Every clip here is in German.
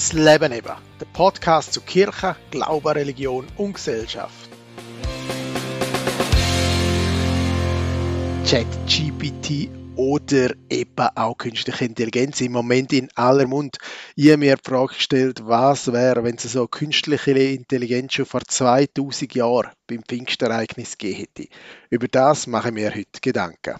Das Leben eben. Der Podcast zu Kirche, Glaube, Religion und Gesellschaft. ChatGPT oder eben auch künstliche Intelligenz im Moment in aller Mund. Ich habe mir die Frage gestellt, was wäre, wenn es so künstliche Intelligenz schon vor 2000 Jahren beim Pfingstereignis gegeben hätte. Über das mache ich mir heute Gedanken.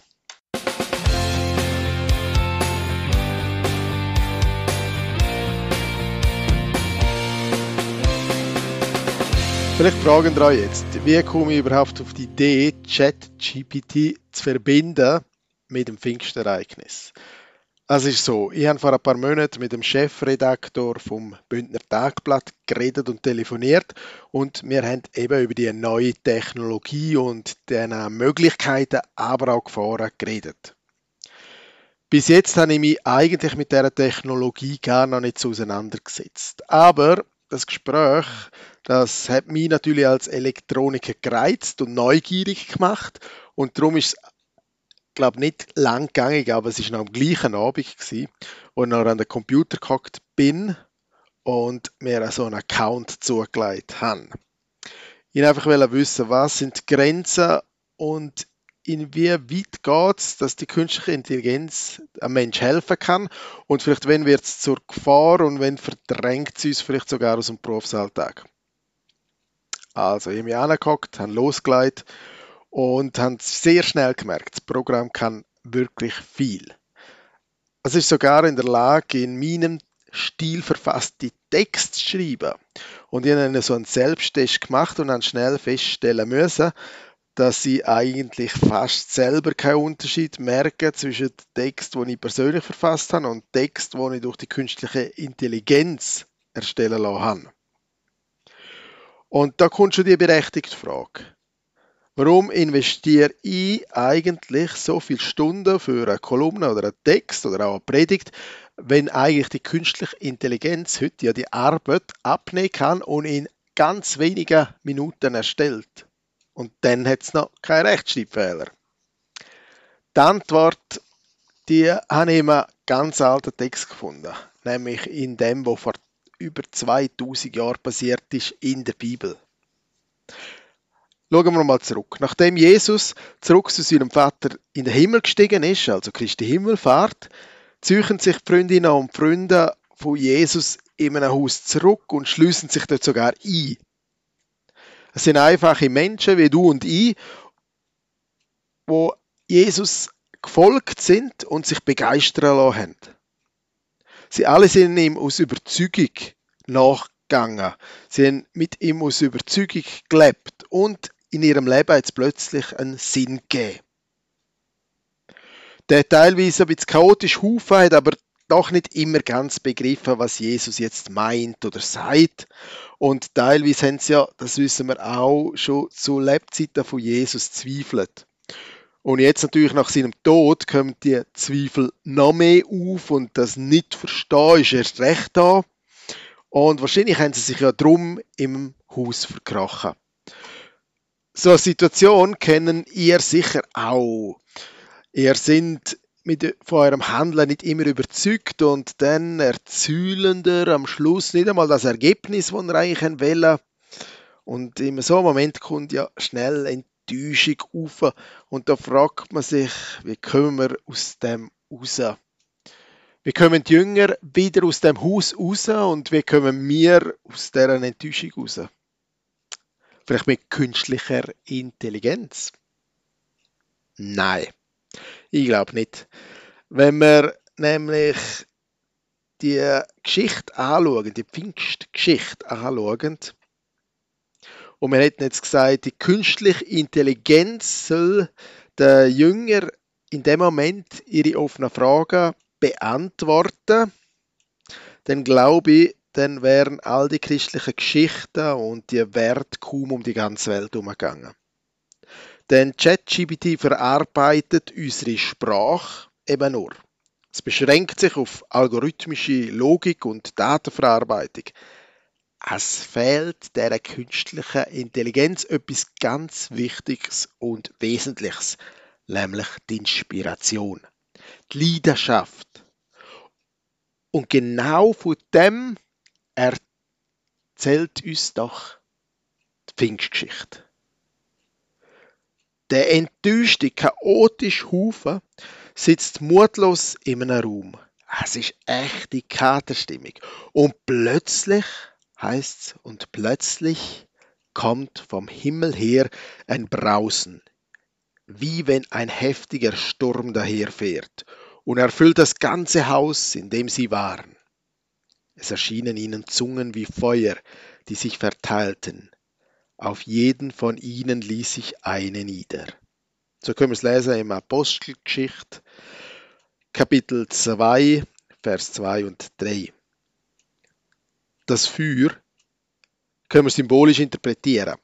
Vielleicht fragen Sie euch jetzt, wie komme ich überhaupt auf die Idee, ChatGPT zu verbinden mit dem Pfingstereignis? Es ist so, ich habe vor ein paar Monaten mit dem Chefredaktor vom Bündner Tagblatt geredet und telefoniert und wir haben eben über die neue Technologie und deren Möglichkeiten, aber auch Gefahren geredet. Bis jetzt habe ich mich eigentlich mit dieser Technologie gar noch nicht auseinandergesetzt. Aber das Gespräch, das hat mich natürlich als Elektroniker gereizt und neugierig gemacht und darum ist es, glaube nicht lang gegangen, aber es ist noch am gleichen Abend wo ich noch an den Computer gehockt bin und mir so einen Account zugelegt habe. Ich einfach wissen, was sind die Grenzen und inwieweit geht es, dass die künstliche Intelligenz einem Mensch helfen kann und vielleicht wenn wird es zur Gefahr und wenn verdrängt sie uns vielleicht sogar aus dem Berufsalltag. Also ich habe mich angeguckt, habe losgelegt und habe sehr schnell gemerkt, das Programm kann wirklich viel. Es ist sogar in der Lage, in meinem Stil verfasste Text zu schreiben. Und ich habe so einen Selbsttest gemacht und habe schnell feststellen müssen, dass sie eigentlich fast selber keinen Unterschied merken zwischen dem Text, den ich persönlich verfasst habe, und Text, den ich durch die künstliche Intelligenz erstellen lassen habe. Und da kommt schon die berechtigte Frage. Warum investiere ich eigentlich so viele Stunden für eine Kolumne oder einen Text oder auch eine Predigt, wenn eigentlich die künstliche Intelligenz heute ja die Arbeit abnehmen kann und in ganz wenigen Minuten erstellt? Und dann hat es noch keinen Rechtschreibfehler. Die Antwort, die habe ich in einem ganz alten Text gefunden. Nämlich in dem, wo vor über 2000 Jahren passiert ist in der Bibel. Schauen wir mal zurück. Nachdem Jesus zurück zu seinem Vater in den Himmel gestiegen ist, also Christi Himmelfahrt, ziehen sich die Freundinnen und Freunde von Jesus in einem Haus zurück und schließen sich dort sogar ein. Es sind einfache Menschen wie du und ich, wo Jesus gefolgt sind und sich begeistern lassen haben. Sie alle sind ihm aus Überzeugung nachgegangen. Sie haben mit ihm aus Überzeugung gelebt und in ihrem Leben jetzt plötzlich einen Sinn gegeben. Der teilweise ein bisschen chaotisch Haufen hat aber doch nicht immer ganz begriffen, was Jesus jetzt meint oder sagt. Und teilweise haben sie ja, das wissen wir auch, schon zu Lebzeiten von Jesus zweifelt. Und jetzt natürlich nach seinem Tod kommen die Zweifel noch mehr auf und das nicht verstehen ist erst recht da. Und wahrscheinlich haben sie sich ja drum im Haus verkrochen. So eine Situation kennen ihr sicher auch. Ihr sind mit, von eurem Handeln nicht immer überzeugt und dann erzielen ihr am Schluss nicht einmal das Ergebnis, das ihr eigentlich wollen. Und in so einem Moment kommt ja schnell Enttäuschung auf und da fragt man sich, wie kommen wir aus dem raus? Wie kommen die Jünger wieder aus dem Haus raus und wie kommen wir aus dieser Enttäuschung raus? Vielleicht mit künstlicher Intelligenz? Nein. Ich glaube nicht. Wenn wir nämlich die Geschichte anschauen, die Pfingstgeschichte anschauen, und wir hätten jetzt gesagt, die künstliche Intelligenz soll der Jünger in dem Moment ihre offenen Fragen beantworten, dann glaube ich, dann wären all die christlichen Geschichten und die Werte kaum um die ganze Welt umgegangen. Denn ChatGPT verarbeitet unsere Sprache eben nur. Es beschränkt sich auf algorithmische Logik und Datenverarbeitung. Es fehlt der künstlichen Intelligenz etwas ganz Wichtiges und Wesentliches, nämlich die Inspiration, die Leidenschaft. Und genau von dem erzählt uns doch die Pfingstgeschichte. Der enttäuschte, chaotische Haufen sitzt mutlos in einem Raum. Es ist echte Katerstimmung. Und plötzlich, heißt's, und plötzlich kommt vom Himmel her ein Brausen, wie wenn ein heftiger Sturm daherfährt und erfüllt das ganze Haus, in dem sie waren. Es erschienen ihnen Zungen wie Feuer, die sich verteilten. Auf jeden von ihnen ließ sich eine nieder. So können wir es lesen im Apostelgeschichte, Kapitel 2, Vers 2 und 3. Das Feuer können wir symbolisch interpretieren.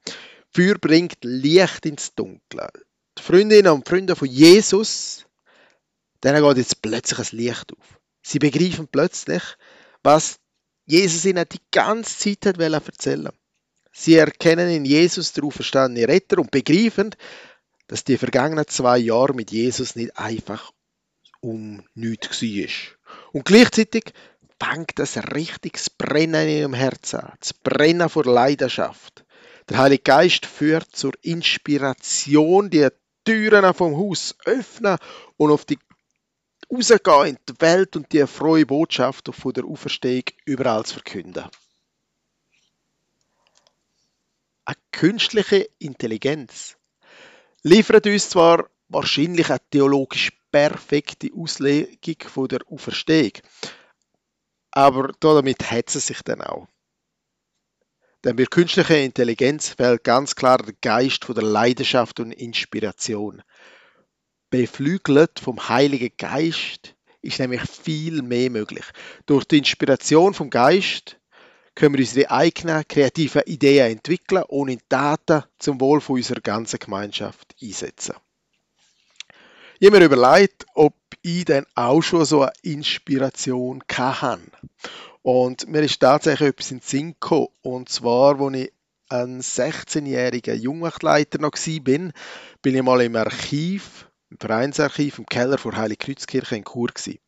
Feuer bringt Licht ins Dunkle. Die Freundinnen und Freunde von Jesus, denen geht jetzt plötzlich ein Licht auf. Sie begreifen plötzlich, was Jesus ihnen die ganze Zeit hat erzählen Sie erkennen in Jesus den auferstandenen Retter und begreifen, dass die vergangenen zwei Jahre mit Jesus nicht einfach um nichts war. Und gleichzeitig fängt das richtiges Brennen in ihrem Herzen an. Das Brennen vor Leidenschaft. Der Heilige Geist führt zur Inspiration, die Türen vom Haus öffnen und auf die rausgehen in die Welt und die frohe Botschaft von der Auferstehung überall zu verkünden. Eine künstliche Intelligenz liefert uns zwar wahrscheinlich eine theologisch perfekte Auslegung von der Auferstehung, aber damit hat es sich dann auch. Denn bei künstlicher Intelligenz fehlt ganz klar der Geist von der Leidenschaft und Inspiration. Beflügelt vom Heiligen Geist ist nämlich viel mehr möglich. Durch die Inspiration vom Geist können wir unsere eigenen kreativen Ideen entwickeln und in Daten zum Wohl unserer ganzen Gemeinschaft einsetzen. Ich habe mir überlegt, ob ich dann auch schon so eine Inspiration hatte. Und mir ist tatsächlich etwas in den Sinn gekommen. Und zwar, als ich ein 16-jähriger Jugendleiter noch war, bin, bin ich mal im Archiv, im Vereinsarchiv im Keller vor Heilig Kreuzkirche in Chur. Gewesen.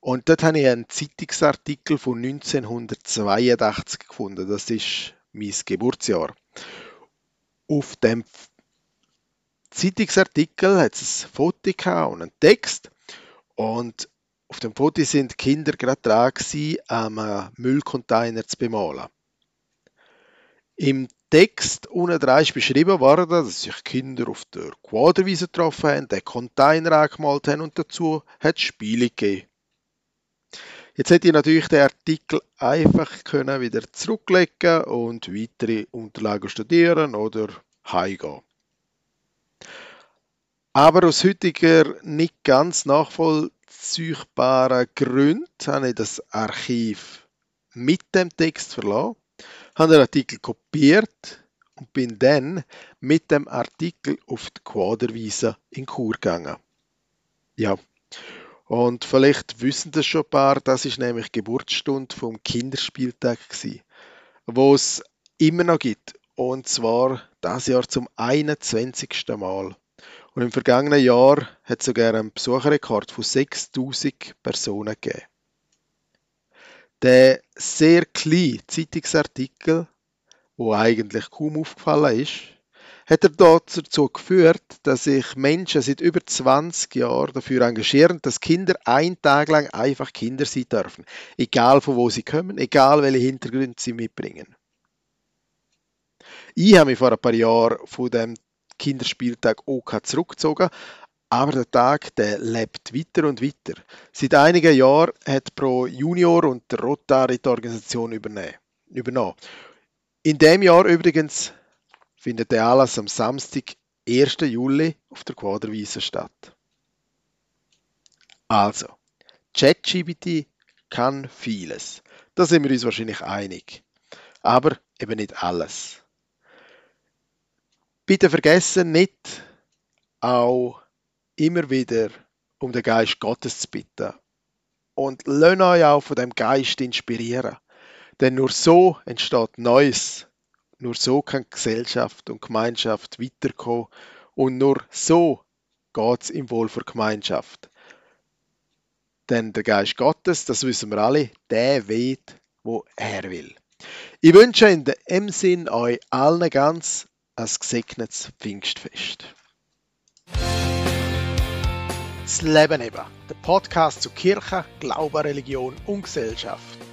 Und dort habe ich einen Zeitungsartikel von 1982 gefunden. Das ist mein Geburtsjahr. Auf dem Zeitungsartikel hat es ein Foto und einen Text. Und auf dem Foto sind Kinder gerade dran, einen Müllcontainer zu bemalen. Im Text unten dran ist beschrieben worden, dass sich Kinder auf der Quaderwiese getroffen haben, den Container angemalt haben und dazu hat Spiele gegeben. Jetzt hätte ich natürlich den Artikel einfach können wieder zurücklegen und weitere Unterlagen studieren oder heimgehen. Aber aus heutiger nicht ganz nachvollziehbaren Gründen habe ich das Archiv mit dem Text verlassen, habe den Artikel kopiert und bin dann mit dem Artikel auf die Quaderwiese in Chur gegangen. Ja, und vielleicht wissen das schon ein paar, das ist nämlich Geburtsstunde vom Kinderspieltag gewesen, wo es immer noch gibt. Und zwar das Jahr zum 21. Mal. Und im vergangenen Jahr hat es sogar einen Besucherrekord von 6000 Personen gegeben. Der sehr kleine Zeitungsartikel, wo eigentlich kaum aufgefallen ist, hat er dazu geführt, dass sich Menschen seit über 20 Jahren dafür engagieren, dass Kinder einen Tag lang einfach Kinder sein dürfen. Egal von wo sie kommen, egal welche Hintergründe sie mitbringen. Ich habe mich vor ein paar Jahren von dem Kinderspieltag OK zurückgezogen. Aber der Tag der lebt weiter und weiter. Seit einigen Jahren hat Pro Junior und der Rotary die Organisation übernommen. In dem Jahr übrigens findet der Anlass am Samstag, 1. Juli, auf der Quaderwiese statt. Also, ChatGPT kann vieles. Da sind wir uns wahrscheinlich einig. Aber eben nicht alles. Bitte vergessen nicht, auch immer wieder um den Geist Gottes zu bitten. Und lasst euch auch von dem Geist inspirieren. Denn nur so entsteht Neues. Nur so kann Gesellschaft und Gemeinschaft weiterkommen. Und nur so geht es im Wohl für Gemeinschaft. Denn der Geist Gottes, das wissen wir alle, der weht, wo er will. Ich wünsche in dem Sinn euch allen ganz ein gesegnetes Pfingstfest. Das Leben eben, der Podcast zu Kirche, Glaube, Religion und Gesellschaft.